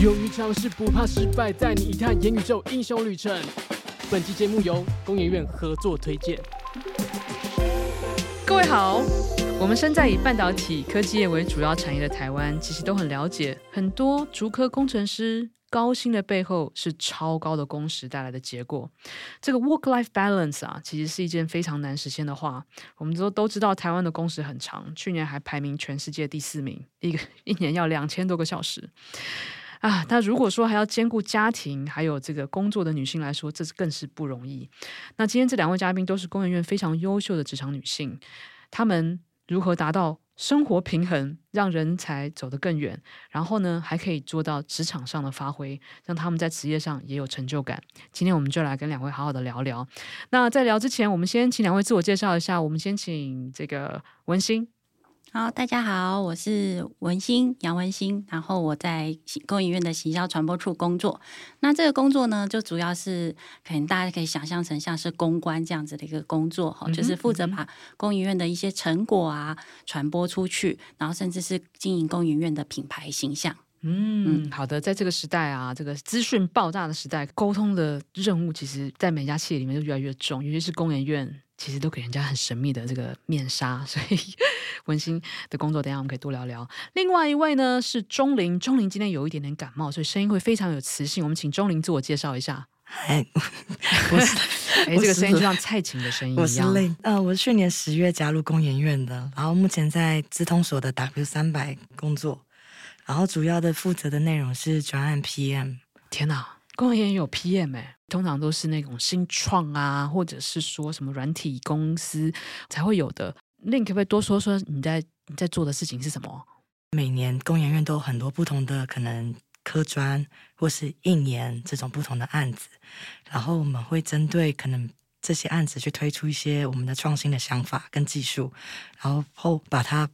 勇于尝试，不怕失败，带你一探元宇宙英雄旅程。本期节目由工研院合作推荐。各位好，我们身在以半导体科技业为主要产业的台湾，其实都很了解，很多竹科工程师高薪的背后是超高的工时带来的结果。这个 work-life balance 啊，其实是一件非常难实现的话。我们都都知道，台湾的工时很长，去年还排名全世界第四名，一个一年要两千多个小时。啊，那如果说还要兼顾家庭还有这个工作的女性来说，这是更是不容易。那今天这两位嘉宾都是工研院非常优秀的职场女性，她们如何达到生活平衡，让人才走得更远，然后呢，还可以做到职场上的发挥，让他们在职业上也有成就感。今天我们就来跟两位好好的聊聊。那在聊之前，我们先请两位自我介绍一下。我们先请这个文心。好，大家好，我是文心杨文心，然后我在工研院的行销传播处工作。那这个工作呢，就主要是可能大家可以想象成像是公关这样子的一个工作哈，就是负责把工研院的一些成果啊传播出去，然后甚至是经营工研院的品牌形象。嗯，嗯，好的，在这个时代啊，这个资讯爆炸的时代，沟通的任务其实在每家企业里面都越来越重，尤其是公研院。其实都给人家很神秘的这个面纱，所以文心的工作，等一下我们可以多聊聊。另外一位呢是钟玲，钟玲今天有一点点感冒，所以声音会非常有磁性。我们请钟玲自我介绍一下。哎，我是 哎，这个声音就像蔡琴的声音一样。我是累，呃，我是去年十月加入工研院的，然后目前在资通所的 W 三百工作，然后主要的负责的内容是专案 PM。天哪！工研有 PM 哎，通常都是那种新创啊，或者是说什么软体公司才会有的。那你可不可以多说说你在你在做的事情是什么？每年工研院都有很多不同的可能科专或是应研这种不同的案子，然后我们会针对可能这些案子去推出一些我们的创新的想法跟技术，然后后把它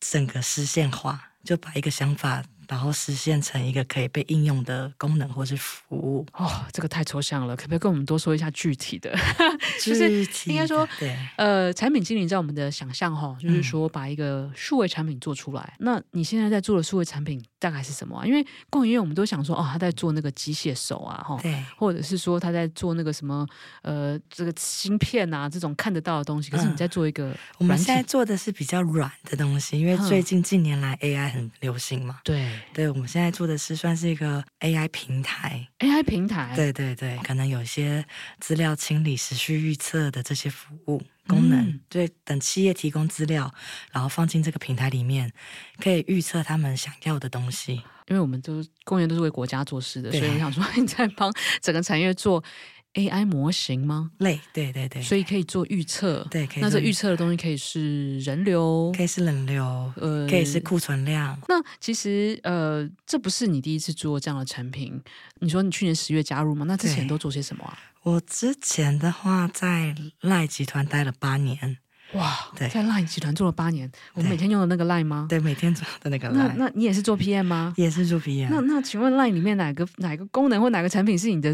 整个实现化，就把一个想法。然后实现成一个可以被应用的功能或是服务哦，这个太抽象了，可不可以跟我们多说一下具体的？就是应该说，对，呃，产品经理在我们的想象哈，就是说把一个数位产品做出来。嗯、那你现在在做的数位产品大概是什么、啊？因为供应链我们都想说，哦，他在做那个机械手啊，哈，对，或者是说他在做那个什么，呃，这个芯片啊，这种看得到的东西。可是你在做一个、嗯，我们现在做的是比较软的东西，因为最近近年来 AI 很流行嘛，对。对，我们现在做的是算是一个 AI 平台，AI 平台，对对对，可能有些资料清理、时序预测的这些服务功能，嗯、对，等企业提供资料，然后放进这个平台里面，可以预测他们想要的东西。因为我们都公园都是为国家做事的，所以我想说 你在帮整个产业做。AI 模型吗？类，对对对，所以可以做预测。对，可以。那这预测的东西可以是人流，可以是人流，呃，可以是库存量。那其实，呃，这不是你第一次做这样的产品。你说你去年十月加入吗？那之前都做些什么啊？我之前的话，在赖集团待了八年。哇，对，在 LINE 集团做了八年，我们每天用的那个 LINE 吗？对，每天做的那个 LINE。那那你也是做 PM 吗？也是做 PM。那那请问 LINE 里面哪个哪个功能或哪个产品是你的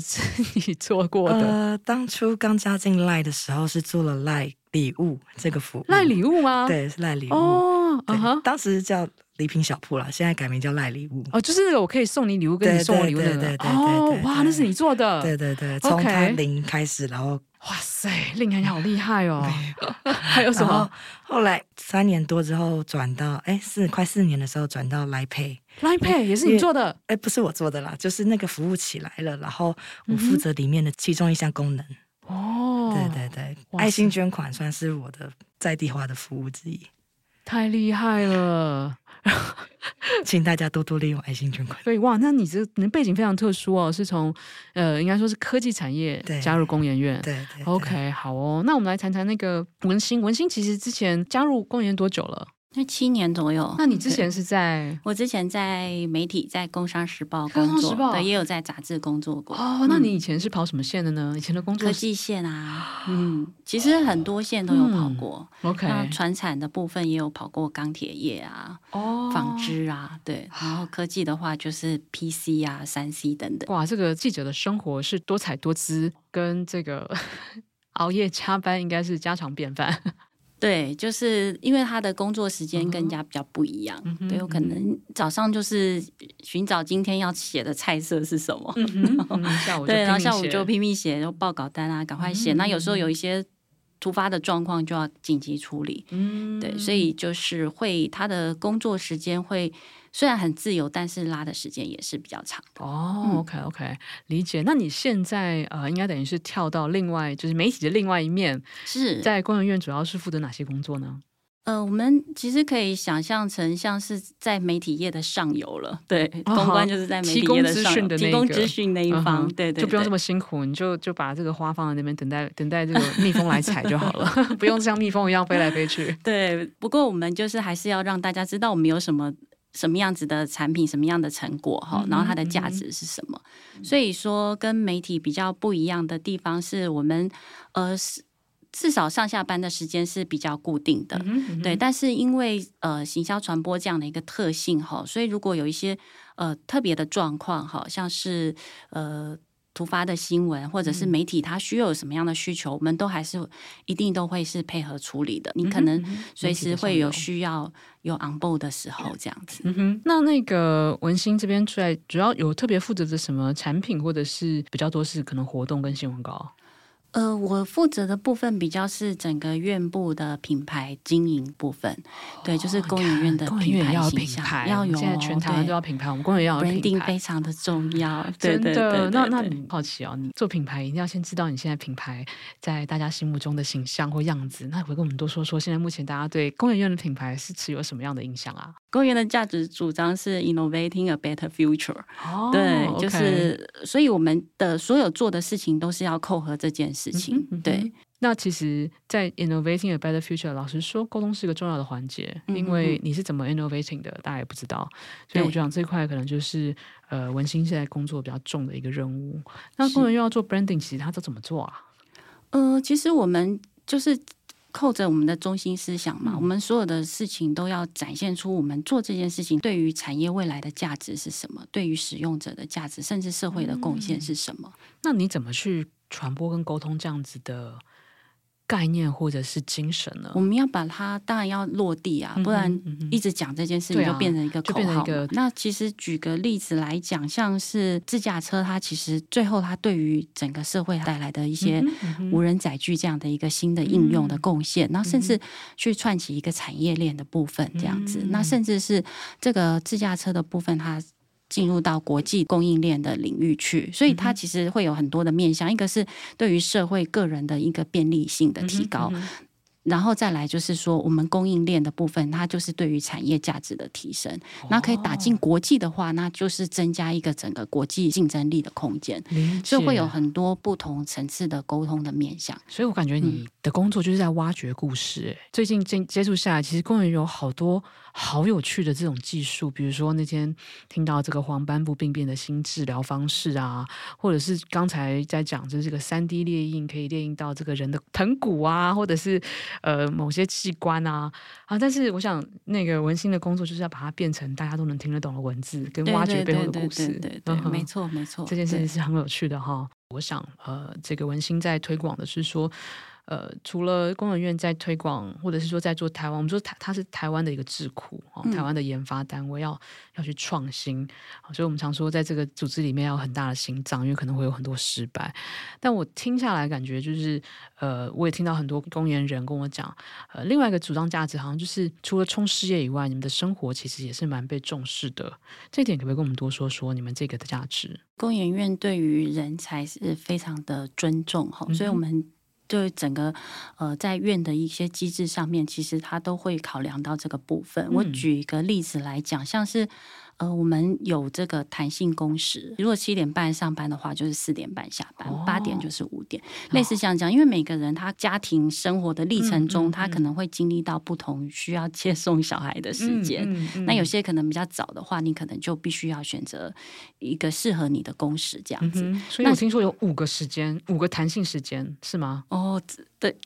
你做过的？呃，当初刚加进 LINE 的时候是做了 LINE 礼物这个服务。LINE 礼物吗？对，是 LINE 礼物。哦，当时叫礼品小铺了，现在改名叫 LINE 礼物。哦，就是那个我可以送你礼物，跟你送我礼物的。对对对哇，那是你做的。对对对，从它零开始，然后。哇塞，令人好厉害哦！还有什么？后来三年多之后转到，哎，四快四年的时候转到 LINE Pay，LINE Pay 也是你做的？哎，不是我做的啦，就是那个服务起来了，然后我负责里面的其中一项功能。哦，对对对，爱心捐款算是我的在地化的服务之一。太厉害了！请大家多多利用爱心捐款。所以哇，那你这你的背景非常特殊哦，是从呃，应该说是科技产业加入工研院。对对，对，对。OK，好哦，那我们来谈谈那个文心。文心其实之前加入工研多久了？那七年左右。那你之前是在？我之前在媒体，在《工商时报》工作，工商时报对，也有在杂志工作过。哦，那你以前是跑什么线的呢？以前的工作科技线啊，嗯，其实很多线都有跑过。嗯、OK，那传产的部分也有跑过钢铁业啊，哦，纺织啊，对。然后科技的话就是 PC 啊、三 C 等等。哇，这个记者的生活是多彩多姿，跟这个 熬夜加班应该是家常便饭。对，就是因为他的工作时间跟人家比较不一样，嗯、对，有可能早上就是寻找今天要写的菜色是什么，对，然后下午就拼命写，然后报稿单啊，赶快写。嗯、那有时候有一些突发的状况就要紧急处理，嗯，对，所以就是会他的工作时间会。虽然很自由，但是拉的时间也是比较长的。哦，OK OK，理解。那你现在呃，应该等于是跳到另外，就是媒体的另外一面，是在工研院主要是负责哪些工作呢？呃，我们其实可以想象成像是在媒体业的上游了。对，公关就是在媒体业的上游，提供资讯的那一方。对对，就不用这么辛苦，你就就把这个花放在那边，等待等待这个蜜蜂来采就好了，不用像蜜蜂一样飞来飞去。对，不过我们就是还是要让大家知道我们有什么。什么样子的产品，什么样的成果哈，然后它的价值是什么？嗯嗯、所以说，跟媒体比较不一样的地方是我们呃，至少上下班的时间是比较固定的，嗯嗯、对。但是因为呃，行销传播这样的一个特性哈，所以如果有一些呃特别的状况哈，像是呃。突发的新闻，或者是媒体，它需要有什么样的需求，嗯、我们都还是一定都会是配合处理的。你可能随时会有需要有 on board 的时候，这样子。嗯哼，那那个文心这边出来，主要有特别负责的什么产品，或者是比较多是可能活动跟新闻稿？呃，我负责的部分比较是整个院部的品牌经营部分，对，就是工研院的品牌形象要有，现在全台湾都要品牌，我们工研院要品牌，一定非常的重要。真的，那那你好奇哦，你做品牌一定要先知道你现在品牌在大家心目中的形象或样子，那回跟我们多说说，现在目前大家对工研院的品牌是持有什么样的印象啊？工研院的价值主张是 innovating a better future，对，就是所以我们的所有做的事情都是要扣合这件事情，嗯、哼对。那其实，在 innovating a better future，老实说，沟通是一个重要的环节，嗯、因为你是怎么 innovating 的，大家也不知道。所以我就想这块可能就是呃文心现在工作比较重的一个任务。那工研院要做 branding，其实他都怎么做啊？呃，其实我们就是扣着我们的中心思想嘛，嗯、我们所有的事情都要展现出我们做这件事情对于产业未来的价值是什么，对于使用者的价值，甚至社会的贡献是什么。嗯、那你怎么去？传播跟沟通这样子的概念或者是精神呢？我们要把它当然要落地啊，不然一直讲这件事情就变成一个口号。那其实举个例子来讲，像是自驾车，它其实最后它对于整个社会带来的一些无人载具这样的一个新的应用的贡献，然后甚至去串起一个产业链的部分这样子。那甚至是这个自驾车的部分，它。进入到国际供应链的领域去，所以它其实会有很多的面向。一个是对于社会个人的一个便利性的提高。然后再来就是说，我们供应链的部分，它就是对于产业价值的提升。那可以打进国际的话，那就是增加一个整个国际竞争力的空间。所以会有很多不同层次的沟通的面向。所以我感觉你的工作就是在挖掘故事。最近接接触下来，其实公园有好多好有趣的这种技术，比如说那天听到这个黄斑部病变的新治疗方式啊，或者是刚才在讲就是这个三 D 列印可以列印到这个人的藤骨啊，或者是。呃，某些器官啊，啊，但是我想那个文心的工作就是要把它变成大家都能听得懂的文字，跟挖掘背后的故事。对对对，没错没错，这件事情是很有趣的哈。我想，呃，这个文心在推广的是说。呃，除了工研院在推广，或者是说在做台湾，我们说台它是台湾的一个智库哦，台湾的研发单位要要去创新，所以我们常说在这个组织里面要有很大的心脏，因为可能会有很多失败。但我听下来感觉就是，呃，我也听到很多工研人跟我讲，呃，另外一个主张价值好像就是除了冲事业以外，你们的生活其实也是蛮被重视的。这一点可不可以跟我们多说说你们这个的价值？工研院对于人才是非常的尊重哈，所以我们。就整个呃，在院的一些机制上面，其实他都会考量到这个部分。嗯、我举一个例子来讲，像是。呃，我们有这个弹性工时，如果七点半上班的话，就是四点半下班，八、哦、点就是五点，类似像这样。因为每个人他家庭生活的历程中，嗯嗯嗯、他可能会经历到不同需要接送小孩的时间。那有些可能比较早的话，你可能就必须要选择一个适合你的工时这样子。嗯、所以我听说有五个时间，五个弹性时间是吗？哦，对。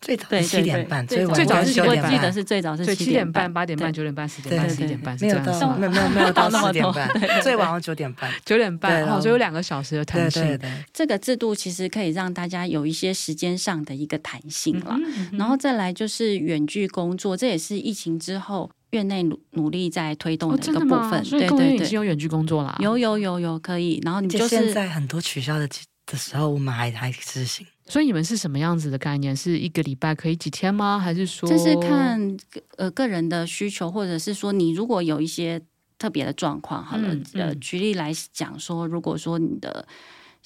最早是七点半，对对最早是九点半，我记得是最早是对，七点半、半、八点半、九点半、十点半、十一 点半，是这样子没有到，没有没有没有到那么点半，最晚要九点半，九点半，对哦，所以有两个小时的弹性。这个制度其实可以让大家有一些时间上的一个弹性了。然后再来就是远距工作，这也是疫情之后院内努努力在推动哦，的一？个部分。所以对对对，已经有远距工作啦。有有有有可以。然后你就就是是现在很多取消的的时候，我们还还执行。所以你们是什么样子的概念？是一个礼拜可以几天吗？还是说这是看呃个人的需求，或者是说你如果有一些特别的状况，好了，嗯嗯呃，举例来讲说，如果说你的。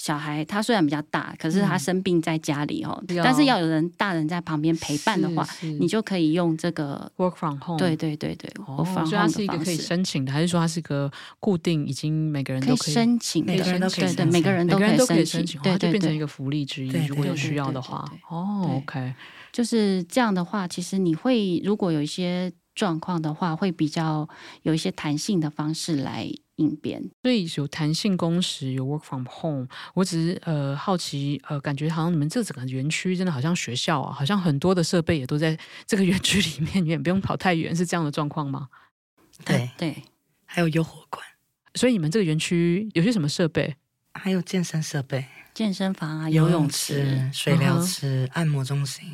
小孩他虽然比较大，可是他生病在家里哦，嗯但是要有人大人在旁边陪伴的话，你就可以用这个 work from home？对对对对哦它是一个可以申请的，还是说它是一个固定，已经每个人可以都可以申请的，每个人都可以对对，申请每个人都可以申申请，对就对对，变成一个福利之一。对如果有需要的话，哦，OK，就是这样的话，其实你会如果有一些状况的话，会比较有一些弹性的方式来应变。所以有弹性工时，有 work from home。我只是呃好奇，呃，感觉好像你们这整个园区真的好像学校啊，好像很多的设备也都在 这个园区里面，你也不用跑太远，是这样的状况吗？对对，还有优活馆，所以你们这个园区有些什么设备？还有健身设备、健身房啊，游泳池、、水疗池、按摩中心，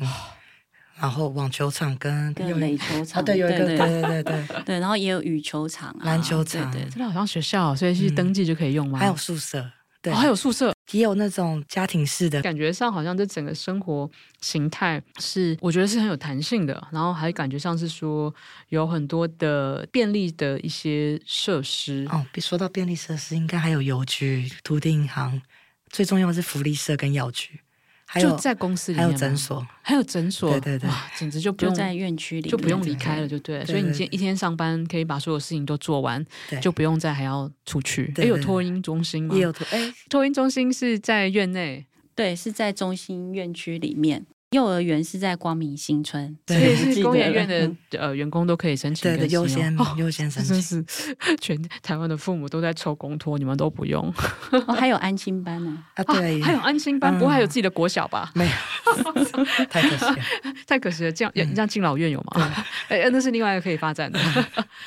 然后网球场跟垒球场，啊，对，有一个，对对对。对对 然后也有羽球场啊、篮球场。对对真的好像学校，所以去登记就可以用吗？还有宿舍，对，哦，还有宿舍，也有那种家庭式的，感觉上好像这整个生活形态是，我觉得是很有弹性的，然后还感觉上是说有很多的便利的一些设施。哦，说到便利设施，应该还有邮局、土地银行，最重要的是福利社跟药局，还有就在公司里面还，有诊所，还有诊所，对对对，简直就不用就在院区里，就不用离开了，就对所以你今天一天上班可以把所有事情都做完，对，就不用再还要出去。也有托婴中心吗？也有托，哎，托婴中心是在院内，对，是在中心院区里面。幼儿园是在光明新村，所对以是工研院的嗯呃员工都可以申请对的，优先哦优先申真请，是全台湾的父母都在抽公托，你们都不用哦，还有安心班呢、啊，对，还有安心班，嗯不会还有自己的国小吧？没有 太可惜了，太可惜了，这样这样敬老院有吗？哎，那是另外一个可以发展的。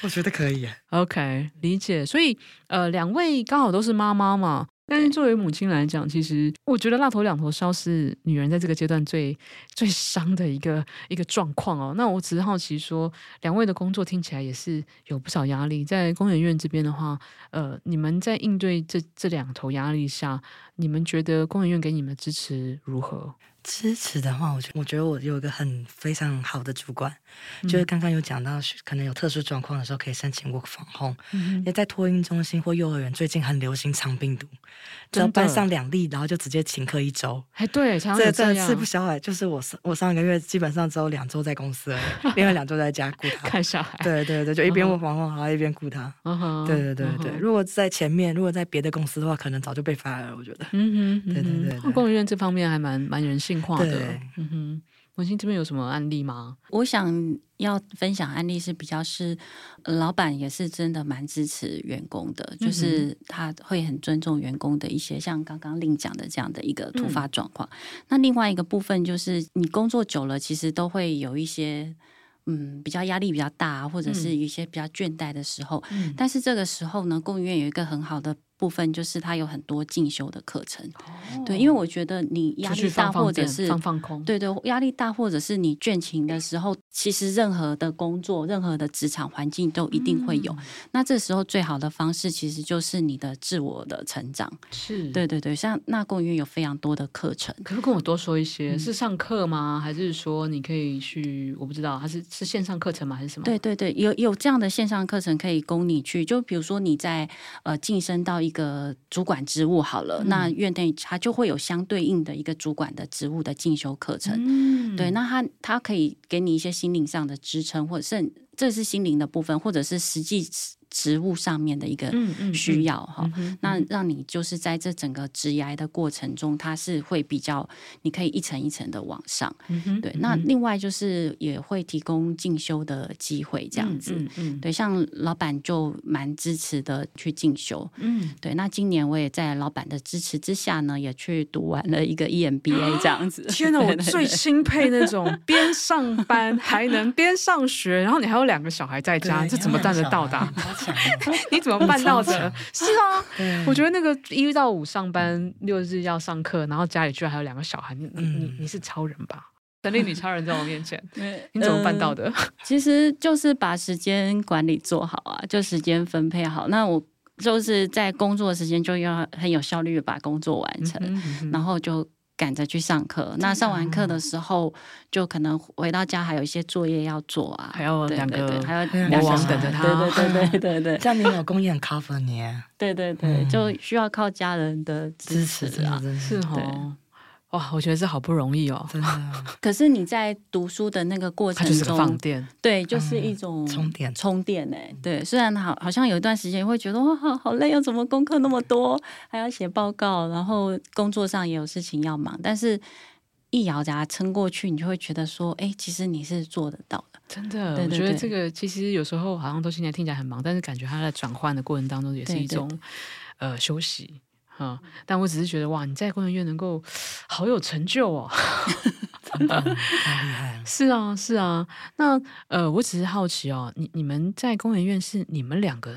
我觉得可以耶，OK，理解。所以呃，两位刚好都是妈妈嘛。但是作为母亲来讲，其实我觉得辣头两头烧是女人在这个阶段最最伤的一个一个状况哦。那我只是好奇说，两位的工作听起来也是有不少压力。在公研院这边的话，呃，你们在应对这这两头压力下，你们觉得公研院给你们的支持如何？支持的话，我觉我觉得我有一个很非常好的主管，嗯就是刚刚有讲到，可能有特殊状况的时候可以申请 work from home。嗯因为在托婴中心或幼儿园，最近很流行肠病毒，只要班上两例，然后就直接请客一周。哎，对，常常这这样真的吃不消哎，就是我上我上个月基本上只有两周在公司而已，另外两周在家顾他。看小孩。对对对，就一边 work from home，然后一边顾他。对对对对，如果在前面，如果在别的公司的话，可能早就被 fire 了。我觉得。嗯哼，对对对对工研院这方面还蛮蛮人性化的。嗯哼，文心这边有什么案例吗？我想要分享案例是比较是，呃老板也是真的蛮支持员工的，嗯就是他会很尊重员工的一些，像刚刚令讲的这样的一个突发状况。那另外一个部分就是，你工作久了，其实都会有一些。嗯，比较压力比较大，或者是一些比较倦怠的时候，嗯但是这个时候呢，工研院有一个很好的部分，就是它有很多进修的课程。对，因为我觉得你压力大，或者是放放空，对对，压力大，或者是你倦勤的时候，其实任何的工作、任何的职场环境都一定会有。那这时候最好的方式，其实就是你的自我的成长。是，对对对，像那工研院有非常多的课程。可不可以跟我多说一些？是上课吗？还是说你可以去？我不知道，它是是线上课程吗？还是什么？对对对，有有这样的线上课程可以供你去。就比如说你在呃晋升到一个主管职务好了，嗯那院内他就会有相对应的一个主管的职务的进修课程。嗯，对，那他他可以给你一些心灵上的支撑，或者是这是心灵的部分，或者是实际职务上面的一个需要哈。那让你就是在这整个职涯的过程中，它是会比较，你可以一层一层的往上。对，那另外就是也会提供进修的机会，这样子。对，像老板就蛮支持的去进修。嗯，对。那今年我也在老板的支持之下呢，也去读完了一个 EMBA 这样子。天哪，我最钦佩那种边上班还能边上学，然后你还有两个小孩在家，这怎么办得到的？你怎么办到的？是啊，我觉得那个一到五上班，六日要上课，然后家里居然还有两个小孩，你你你你是超人吧？神力女超人在我面前，你怎么办到的？其实就是把时间管理做好啊，就时间分配好。那我就是在工作的时间就要很有效率的把工作完成，然后就。赶着去上课，那上完课的时候，就可能回到家还有一些作业要做啊，还有两个，还有两个等着他，对对对对对对，这样你老公也很 cover 你，对对对，就需要靠家人的支持啊，是哦。哇，我觉得这好不容易哦，真的。可是你在读书的那个过程中，放电，对，就是一种充电，充电哎，对。虽然好，好像有一段时间会觉得哇，好好累，要怎么功课那么多，还要写报告，然后工作上也有事情要忙，但是一咬牙撑过去，你就会觉得说，哎，其实你是做得到的。真的，我觉得这个其实有时候好像都现在听起来很忙，但是感觉它在转换的过程当中也是一种呃休息。嗯，但我只是觉得哇，你在工研院能够好有成就哦，真的太厉害了。是啊，是啊。那呃，我只是好奇哦，你你们在工研院是你们两个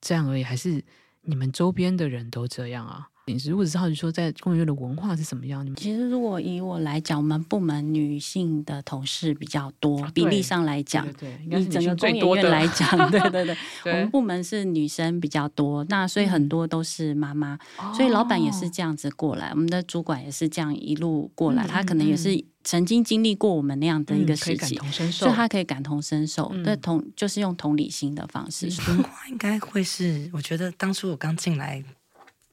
这样而已，还是你们周边的人都这样啊？你如果只是好奇说，在工研院的文化是什么样？你们其实如果以我来讲，我们部门女性的同事比较多，比例上来讲，对以整个工研院来讲，对对对，我们部门是女生比较多，那所以很多都是妈妈，所以老板也是这样子过来，我们的主管也是这样一路过来，他可能也是曾经经历过我们那样的一个时期，所以他可以感同身受，对同就是用同理心的方式。文化应该会是，我觉得当初我刚进来。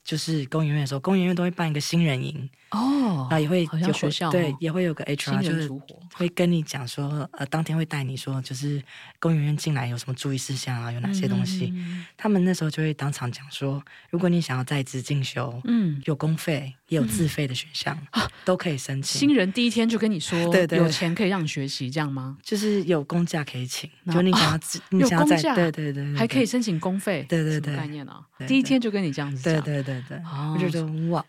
就是工研院的时候，工研院都会办一个新人营。哦，那也会好像学校对，也会有个 HR 就是会跟你讲说，呃，当天会带你说，就是工研院进来有什么注意事项啊，有哪些东西。嗯、他们那时候就会当场讲说，如果你想要在职进修，嗯，有公费也有自费的选项，嗯、都可以申请。新人第一天就跟你说，对对，有钱可以让你学习，这样吗？就是有公假可以请，就你想要，你想要在对对对，还可以申请公费，对对对，概念啊，第一天就跟你这样子讲，对对对对，我觉得哇。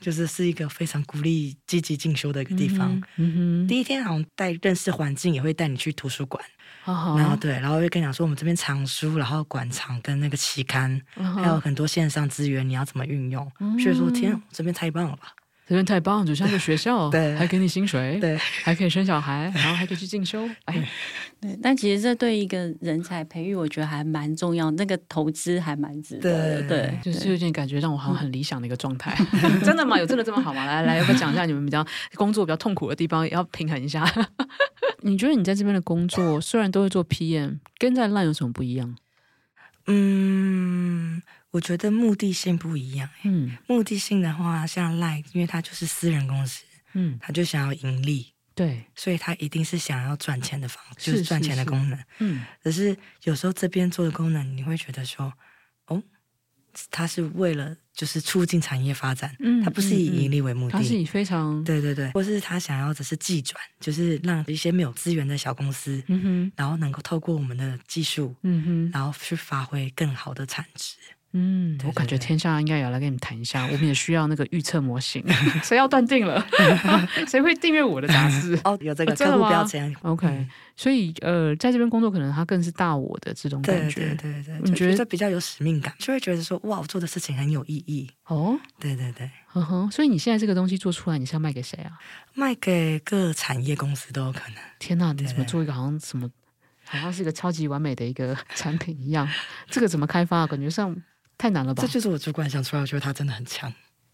就是是一个非常鼓励积极进修的一个地方。嗯哼，第一天好像带认识环境，也会带你去图书馆。然后对，然后会跟你讲说我们这边藏书，然后馆藏跟那个期刊，还有很多线上资源，你要怎么运用。所以说，天，这边太棒了吧！这边太棒，就像个学校，对，还给你薪水，对，还可以生小孩，然后还可以去进修。哎。对，但其实这对一个人才培育，我觉得还蛮重要，那个投资还蛮值得的。对，就是有点感觉让我好像很理想的一个状态。真的吗？有真的这么好吗？来来，要不要讲一下你们比较工作比较痛苦的地方，要平衡一下。你觉得你在这边的工作，虽然都会做 PM，跟在 LINE 有什么不一样？嗯，我觉得目的性不一样。嗯，目的性的话，像 LINE，因为它就是私人公司，嗯，他就想要盈利。对，所以他一定是想要赚钱的方，就是赚钱的功能。嗯，可是有时候这边做的功能，你会觉得说，哦，他是为了就是促进产业发展，嗯，他不是以盈利为目的，他是以非常对对对，或是他想要的是技转，就是让一些没有资源的小公司，嗯哼，然后能够透过我们的技术，嗯哼，然后去发挥更好的产值。嗯，我感觉天下应该也要来跟你们谈一下，我们也需要那个预测模型。谁要断定了？谁会订阅我的杂志？哦，有这个客户标签。OK，所以呃，在这边工作，可能他更是大我的这种感觉。对对对对，你觉得比较有使命感，就会觉得说哇，我做的事情很有意义。哦，对对对，嗯哼。所以你现在这个东西做出来，你是要卖给谁啊？卖给各产业公司都有可能。天哪，你怎么做一个好像什么，好像是一个超级完美的一个产品一样？这个怎么开发？感觉上。太难了吧？这就是我主管想出来，我觉得他真的很强。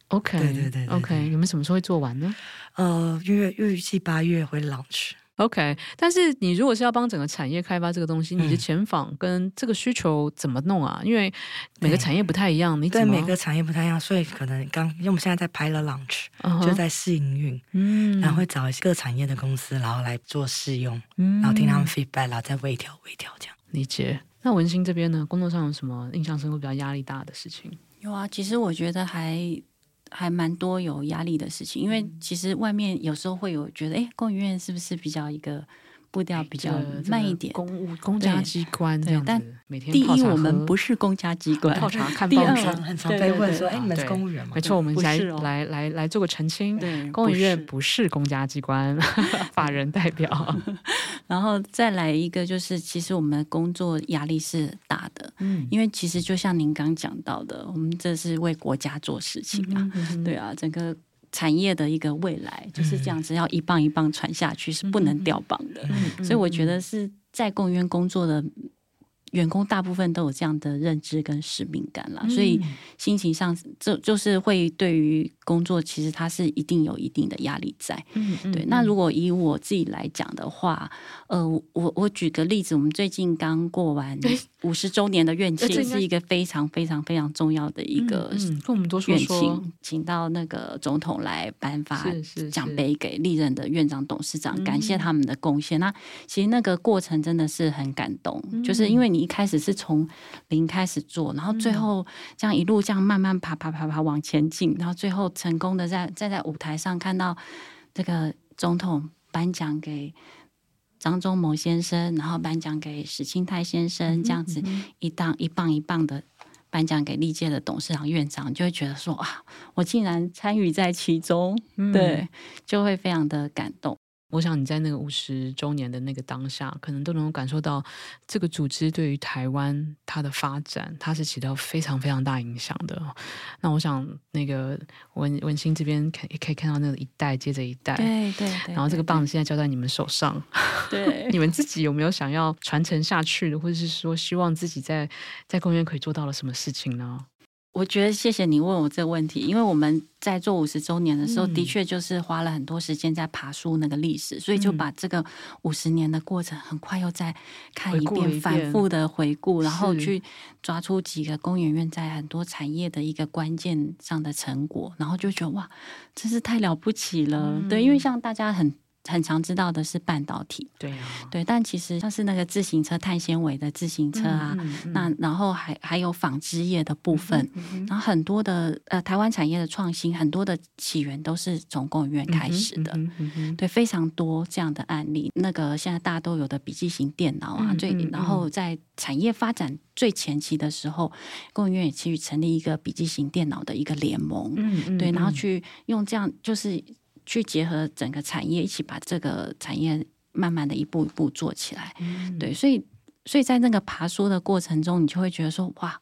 OK，对对对，OK，你们什么时候会做完呢？呃，预预计八月会 launch。OK，但是你如果是要帮整个产业开发这个东西，你的前访跟这个需求怎么弄啊？因为每个产业不太一样，你对每个产业不太一样，所以可能刚因为我们现在在拍了 launch，就在试营运，嗯，然后会找一些各产业的公司，然后来做试用，然后听他们 feedback，然后再微调微调这样。理解。那文心这边呢，工作上有什么印象深刻、比较压力大的事情？有啊，其实我觉得还还蛮多有压力的事情，因为其实外面有时候会有觉得，哎，工研院是不是比较一个。步调比较慢一点，公务公家机关这样子。但每天第一，我们不是公家机关，泡茶看报纸，很常被问说：“哎，你们是公务员吗？”没错，我们来来来来做个澄清，对，公务院不是公家机关，法人代表。然后再来一个，就是其实我们的工作压力是大的，嗯，因为其实就像您刚讲到的，我们这是为国家做事情啊，对啊，整个。产业的一个未来就是这样子，要一棒一棒传下去，是不能掉棒的。所以我觉得是在工研院工作的。员工大部分都有这样的认知跟使命感了，嗯、所以心情上就就是会对于工作，其实它是一定有一定的压力在。嗯，嗯对。那如果以我自己来讲的话，呃，我我举个例子，我们最近刚过完五十周年的院庆，是一个非常非常非常重要的一个院庆，跟我们多说说，请到那个总统来颁发奖杯给历任的院长董事长，感谢他们的贡献。那其实那个过程真的是很感动，就是因为你。一开始是从零开始做，然后最后这样一路这样慢慢爬爬爬爬往前进，然后最后成功的在站在舞台上看到这个总统颁奖给张忠谋先生，然后颁奖给史清泰先生，这样子一档一棒一棒的颁奖给历届的董事长院长，就会觉得说啊，我竟然参与在其中，对，就会非常的感动。我想你在那个五十周年的那个当下，可能都能够感受到这个组织对于台湾它的发展，它是起到非常非常大影响的。那我想，那个文文心这边可也可以看到那个一代接着一代，对对对。然后这个棒子现在交在你们手上，对，你们自己有没有想要传承下去的，或者是说希望自己在在公园可以做到了什么事情呢？我觉得谢谢你问我这个问题，因为我们在做五十周年的时候，的确就是花了很多时间在爬书那个历史，所以就把这个五十年的过程很快又再看一遍，反复的回顾，然后去抓出几个工研院在很多产业的一个关键上的成果，然后就觉得哇，真是太了不起了。对，因为像大家很。很常知道的是半导体，对啊，对，但其实像是那个自行车碳纤维的自行车啊，嗯嗯嗯、那然后还还有纺织业的部分，然后很多的呃台湾产业的创新，很多的起源都是从工研院开始的，对，非常多这样的案例。那个现在大家都有的笔记型电脑啊，最、然后在产业发展最前期的时候，工研院也去成立一个笔记型电脑的一个联盟，对，然后去用这样就是。去结合整个产业，一起把这个产业慢慢的一步一步做起来。嗯、对，所以，所以在那个爬书的过程中，你就会觉得说，哇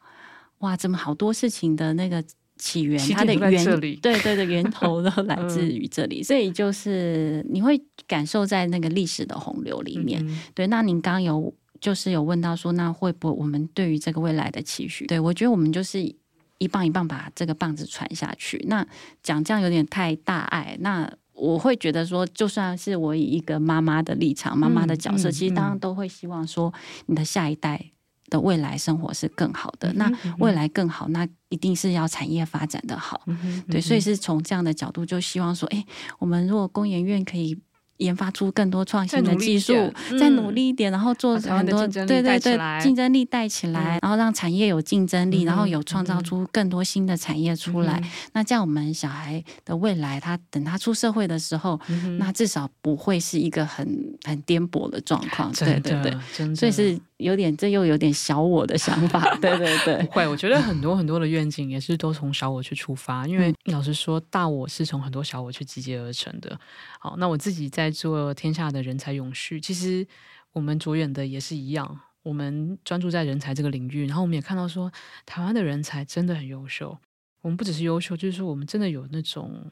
哇，怎么好多事情的那个起源，它的源，对对的源头都来自于这里。嗯、所以就是你会感受在那个历史的洪流里面。嗯、对，那您刚有就是有问到说，那会不会我们对于这个未来的期许？对，我觉得我们就是。一棒一棒把这个棒子传下去。那讲这样有点太大爱。那我会觉得说，就算是我以一个妈妈的立场、妈妈的角色，嗯嗯、其实当然都会希望说，你的下一代的未来生活是更好的。嗯、那未来更好，那一定是要产业发展的好。对，所以是从这样的角度，就希望说，哎，我们如果工研院可以。研发出更多创新的技术，再努力一点，然后做很多对对对竞争力带起来，然后让产业有竞争力，然后有创造出更多新的产业出来。那这样我们小孩的未来，他等他出社会的时候，那至少不会是一个很很颠簸的状况。对对对，所以是有点这又有点小我的想法。对对对，不会，我觉得很多很多的愿景也是都从小我去出发，因为老实说，大我是从很多小我去集结而成的。好，那我自己在做天下的人才永续，其实我们着眼的也是一样，我们专注在人才这个领域，然后我们也看到说，台湾的人才真的很优秀。我们不只是优秀，就是说我们真的有那种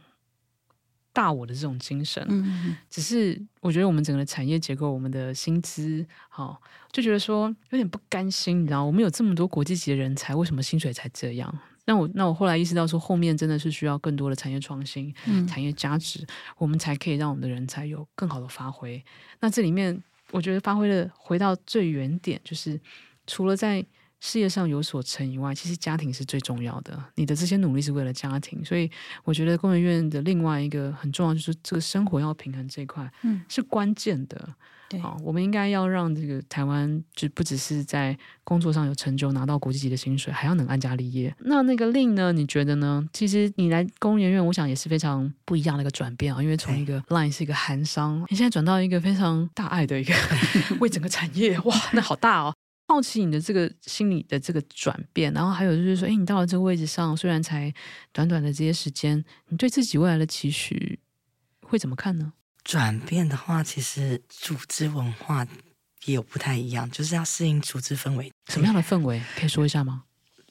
大我的这种精神。嗯，只是我觉得我们整个的产业结构，我们的薪资，好，就觉得说有点不甘心，你知道，我们有这么多国际级的人才，为什么薪水才这样？那我那我后来意识到说，后面真的是需要更多的产业创新、嗯、产业价值，我们才可以让我们的人才有更好的发挥。那这里面，我觉得发挥的回到最原点，就是除了在事业上有所成以外，其实家庭是最重要的。你的这些努力是为了家庭，所以我觉得工研院的另外一个很重要就是这个生活要平衡这一块，嗯，是关键的。对，好，我们应该要让这个台湾就不只是在工作上有成就，拿到国际级的薪水，还要能安家立业。那那个令呢？你觉得呢？其实你来工研院，我想也是非常不一样的一个转变啊，因为从一个 Line 是一个韩商，你现在转到一个非常大爱的一个 为整个产业，哇，那好大哦！好奇你的这个心理的这个转变，然后还有就是说，哎，你到了这个位置上，虽然才短短的这些时间，你对自己未来的期许会怎么看呢？转变的话，其实组织文化也有不太一样，就是要适应组织氛围。什么样的氛围？可以说一下吗？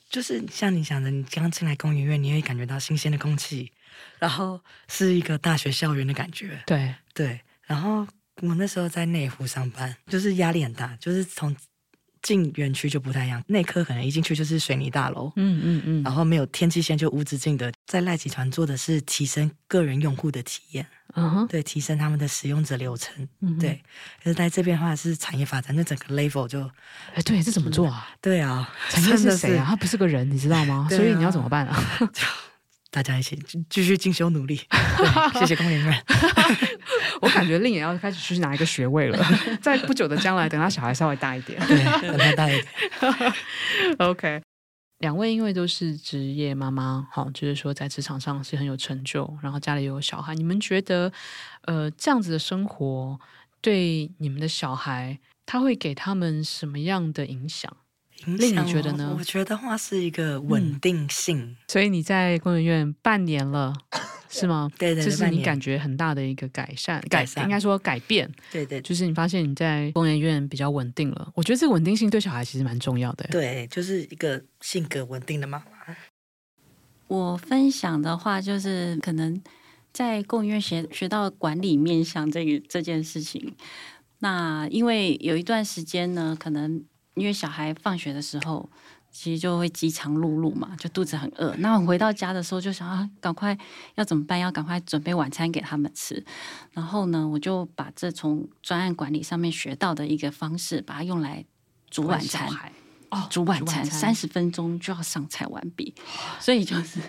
就是像你想的，你刚进来工研院，你会感觉到新鲜的空气，然后是一个大学校园的感觉。对对。然后我那时候在内湖上班，就是压力很大，就是从。进园区就不太一样，内科可能一进去就是水泥大楼，嗯嗯嗯，然后没有天际线就无止境的，在赖集团做的是提升个人用户的体验，嗯哼，对，提升他们的使用者流程，嗯，对。可是在这边的话是产业发展，那整个 level 就，哎，对，这怎么做啊？对啊，产业是谁啊？他不是个人，你知道吗？所以你要怎么办啊？大家一起继续进修努力，谢谢工研院。我感觉令也要开始去拿一个学位了，在不久的将来，等他小孩稍微大一点，对，等他大一点。OK，两位因为都是职业妈妈，好，就是说在职场上是很有成就，然后家里又有小孩，你们觉得，呃，这样子的生活对你们的小孩，他会给他们什么样的影响？令你觉得呢？我觉得话是一个稳定性。嗯、所以你在工研院半年了，是吗？对对，这是你感觉很大的一个改善，改善应该说改变。对对，就是你发现你在工研院比较稳定了。我觉得这个稳定性对小孩其实蛮重要的。对，就是一个性格稳定的妈妈。我分享的话就是，可能在工研院学学到管理面向这个这件事情。那因为有一段时间呢，可能。因为小孩放学的时候，其实就会饥肠辘辘嘛，就肚子很饿。那我回到家的时候，就想啊，赶快要怎么办？要赶快准备晚餐给他们吃。然后呢，我就把这从专案管理上面学到的一个方式，把它用来煮晚餐。哦，煮晚餐三十分钟就要上菜完毕，所以就是，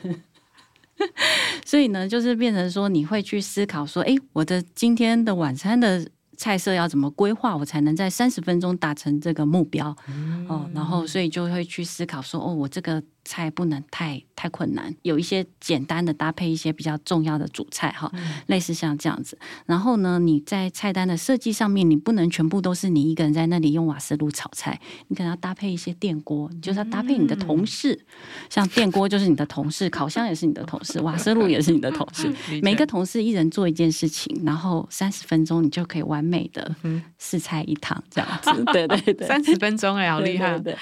所以呢，就是变成说，你会去思考说，哎，我的今天的晚餐的。菜色要怎么规划，我才能在三十分钟达成这个目标？嗯、哦，然后所以就会去思考说，哦，我这个。菜不能太太困难，有一些简单的搭配一些比较重要的主菜哈，嗯、类似像这样子。然后呢，你在菜单的设计上面，你不能全部都是你一个人在那里用瓦斯炉炒菜，你可能要搭配一些电锅，你就是要搭配你的同事。嗯、像电锅就是你的同事，烤箱也是你的同事，瓦斯炉也是你的同事。每个同事一人做一件事情，然后三十分钟你就可以完美的四菜一汤这样子。对对对，三十分钟哎，好厉害！对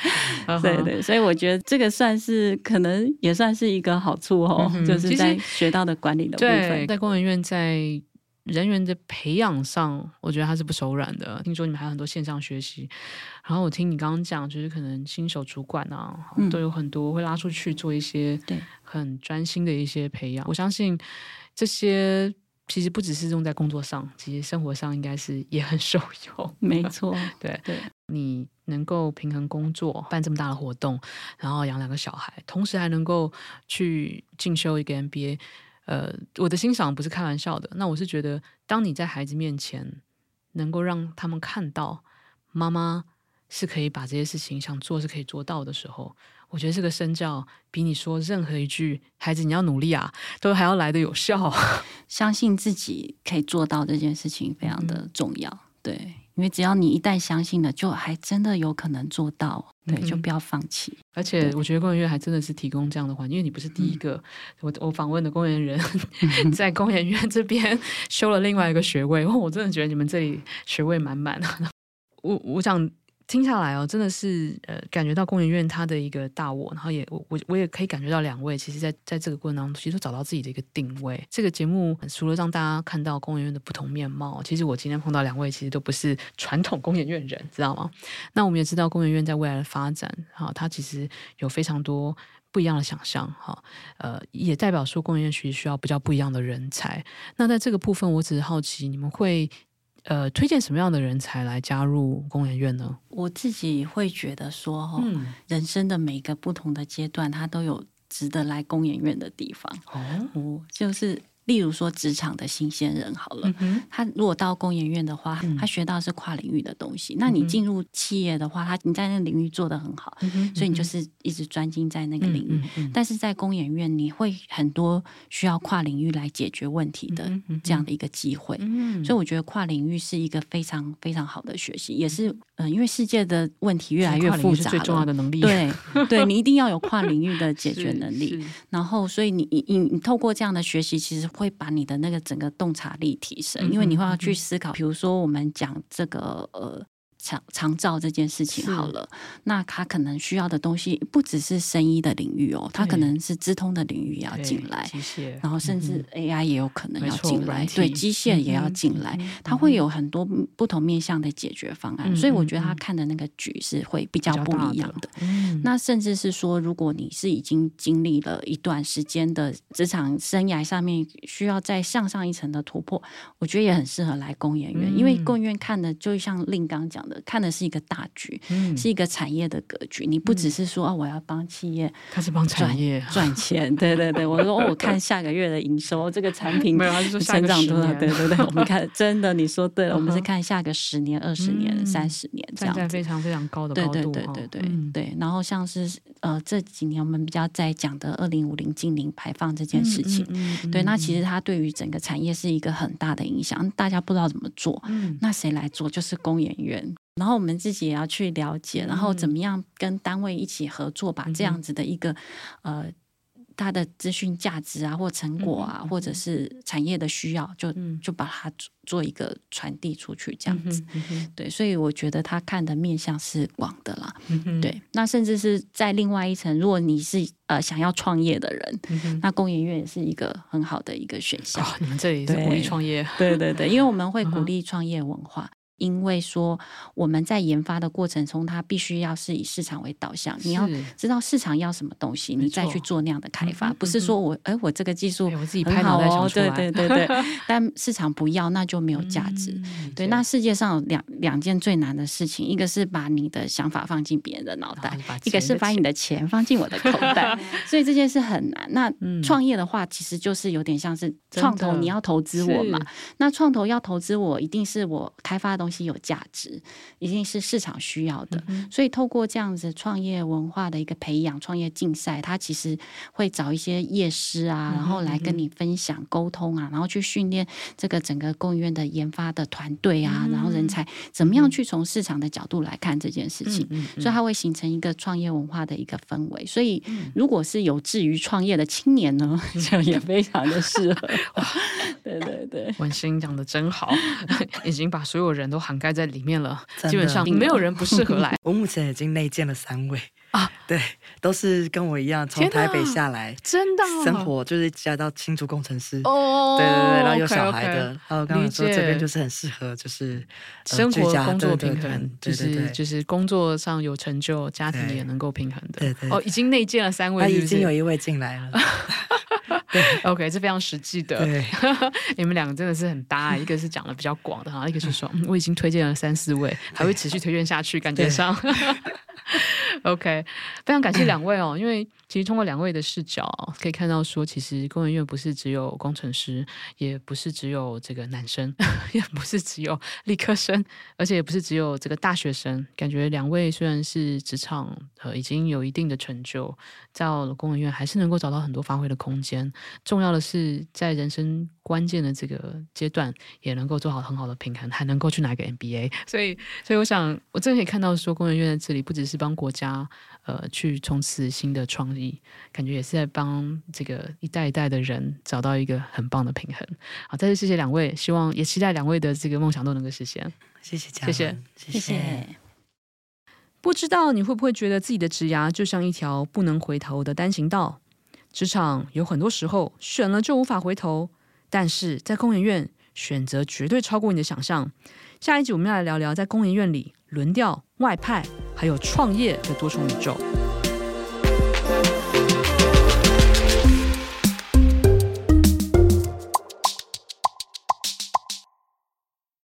对 对，对，所以我觉得这个算是。是可能也算是一个好处哦，嗯、就是在学到的管理的部分。对，在工研院在人员的培养上，我觉得他是不手软的。听说你们还有很多线上学习，然后我听你刚刚讲，就是可能新手主管啊，嗯、都有很多会拉出去做一些很专心的一些培养。我相信这些其实不只是用在工作上，其实生活上应该是也很受用。没错，对对，你。能够平衡工作，办这么大的活动，然后养两个小孩，同时还能够去进修一个 MBA，呃，我的欣赏不是开玩笑的。那我是觉得，当你在孩子面前能够让他们看到妈妈是可以把这些事情想做是可以做到的时候，我觉得这个身教比你说任何一句“孩子你要努力啊”都还要来得有效。相信自己可以做到这件事情非常的重要，嗯、对。因为只要你一旦相信了，就还真的有可能做到，对，嗯、就不要放弃。而且我觉得公园院还真的是提供这样的环境，因为你不是第一个，嗯、我我访问的公园人，在公园院这边修了另外一个学位，我真的觉得你们这里学位满满 的。我我想。听下来哦，真的是呃，感觉到工研院它的一个大我，然后也我我我也可以感觉到两位，其实在在这个过程当中，其实都找到自己的一个定位。这个节目除了让大家看到工研院的不同面貌，其实我今天碰到两位，其实都不是传统工研院人，知道吗？那我们也知道工研院在未来的发展，哈，它其实有非常多不一样的想象，哈，呃，也代表说工研院其实需要比较不一样的人才。那在这个部分，我只是好奇，你们会。呃，推荐什么样的人才来加入工研院呢？我自己会觉得说，嗯，人生的每个不同的阶段，它都有值得来工研院的地方。哦，就是。例如说，职场的新鲜人好了，嗯、他如果到工研院的话，嗯、他学到是跨领域的东西。嗯、那你进入企业的话，他你在那个领域做得很好，嗯、所以你就是一直专精在那个领域。但是在工研院，你会很多需要跨领域来解决问题的这样的一个机会。所以我觉得跨领域是一个非常非常好的学习，也是嗯、呃，因为世界的问题越来越复杂了，最重要的能力。对，对你一定要有跨领域的解决能力。然后，所以你你你，你透过这样的学习，其实。会把你的那个整个洞察力提升，因为你会要去思考，比如说我们讲这个呃。长长照这件事情好了，那他可能需要的东西不只是生医的领域哦，他可能是资通的领域也要进来，然后甚至 AI 也有可能要进来，对，机械也要进来，他会有很多不同面向的解决方案，所以我觉得他看的那个局是会比较不一样的。那甚至是说，如果你是已经经历了一段时间的职场生涯上面需要再向上一层的突破，我觉得也很适合来工研院，因为工研院看的就像令刚讲的。看的是一个大局，嗯、是一个产业的格局。你不只是说啊，我要帮企业，他是帮产业赚钱。对对对，我说哦，我看下个月的营收，这个产品成长多少？对对对，我们看真的，你说对了，我们是看下个十年、二十年、三十年这样子，非常非常高的高度。对对对对对、嗯、对。然后像是呃这几年我们比较在讲的二零五零净零排放这件事情，对，那其实它对于整个产业是一个很大的影响。大家不知道怎么做，嗯、那谁来做？就是工研院。然后我们自己也要去了解，然后怎么样跟单位一起合作，把这样子的一个呃，它的资讯价值啊，或成果啊，或者是产业的需要，就就把它做一个传递出去，这样子。对，所以我觉得他看的面向是广的啦。对，那甚至是在另外一层，如果你是呃想要创业的人，那工研院也是一个很好的一个选项。你们这里是鼓励创业？对对对，因为我们会鼓励创业文化。因为说我们在研发的过程中，它必须要是以市场为导向，你要知道市场要什么东西，你再去做那样的开发，不是说我哎，我这个技术我自己拍脑袋想出来，对对对对，但市场不要，那就没有价值。对，那世界上有两两件最难的事情，一个是把你的想法放进别人的脑袋，一个是把你的钱放进我的口袋，所以这件事很难。那创业的话，其实就是有点像是创投，你要投资我嘛？那创投要投资我，一定是我开发的。东西有价值，一定是市场需要的。嗯、所以透过这样子创业文化的一个培养，创业竞赛，他其实会找一些业师啊，然后来跟你分享、沟通啊，然后去训练这个整个供应院的研发的团队啊，嗯、然后人才怎么样去从市场的角度来看这件事情。嗯、所以它会形成一个创业文化的一个氛围。所以如果是有志于创业的青年呢，就也非常的适合。对对对，文心讲的真好，已经把所有人都。都涵盖在里面了，基本上没有人不适合来。我目前已经内建了三位啊，对，都是跟我一样从台北下来，真的生活就是加到新竹工程师哦，对对对，然后有小孩的，还有刚刚说这边就是很适合，就是生活工作平衡，就是就是工作上有成就，家庭也能够平衡的。对对哦，已经内建了三位，已经有一位进来了。对，OK，这非常实际的。对，你们两个真的是很搭，一个是讲的比较广的哈，一个是说，我已经推荐了三四位，还会持续推荐下去，感觉上。OK，非常感谢两位哦，因为其实通过两位的视角可以看到，说其实工研院不是只有工程师，也不是只有这个男生，也不是只有理科生，而且也不是只有这个大学生。感觉两位虽然是职场呃已经有一定的成就，在工研院还是能够找到很多发挥的空间。重要的是在人生关键的这个阶段，也能够做好很好的平衡，还能够去拿一个 MBA。所以，所以我想，我真的可以看到说，工研院在这里不只是是帮国家呃去冲刺新的创意，感觉也是在帮这个一代一代的人找到一个很棒的平衡。好，再次谢谢两位，希望也期待两位的这个梦想都能够实现。谢谢，谢谢，谢谢。不知道你会不会觉得自己的职涯就像一条不能回头的单行道？职场有很多时候选了就无法回头，但是在工研院选择绝对超过你的想象。下一集我们要来聊聊在工研院里轮调、外派还有创业的多重宇宙。